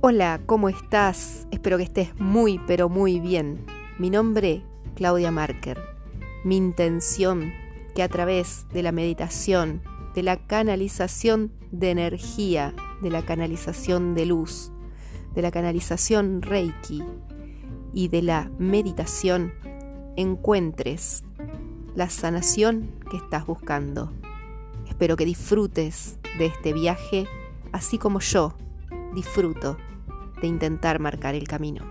Hola, ¿cómo estás? Espero que estés muy, pero muy bien. Mi nombre, Claudia Marker. Mi intención, que a través de la meditación, de la canalización de energía, de la canalización de luz, de la canalización Reiki y de la meditación, encuentres la sanación que estás buscando. Espero que disfrutes de este viaje, así como yo disfruto de intentar marcar el camino.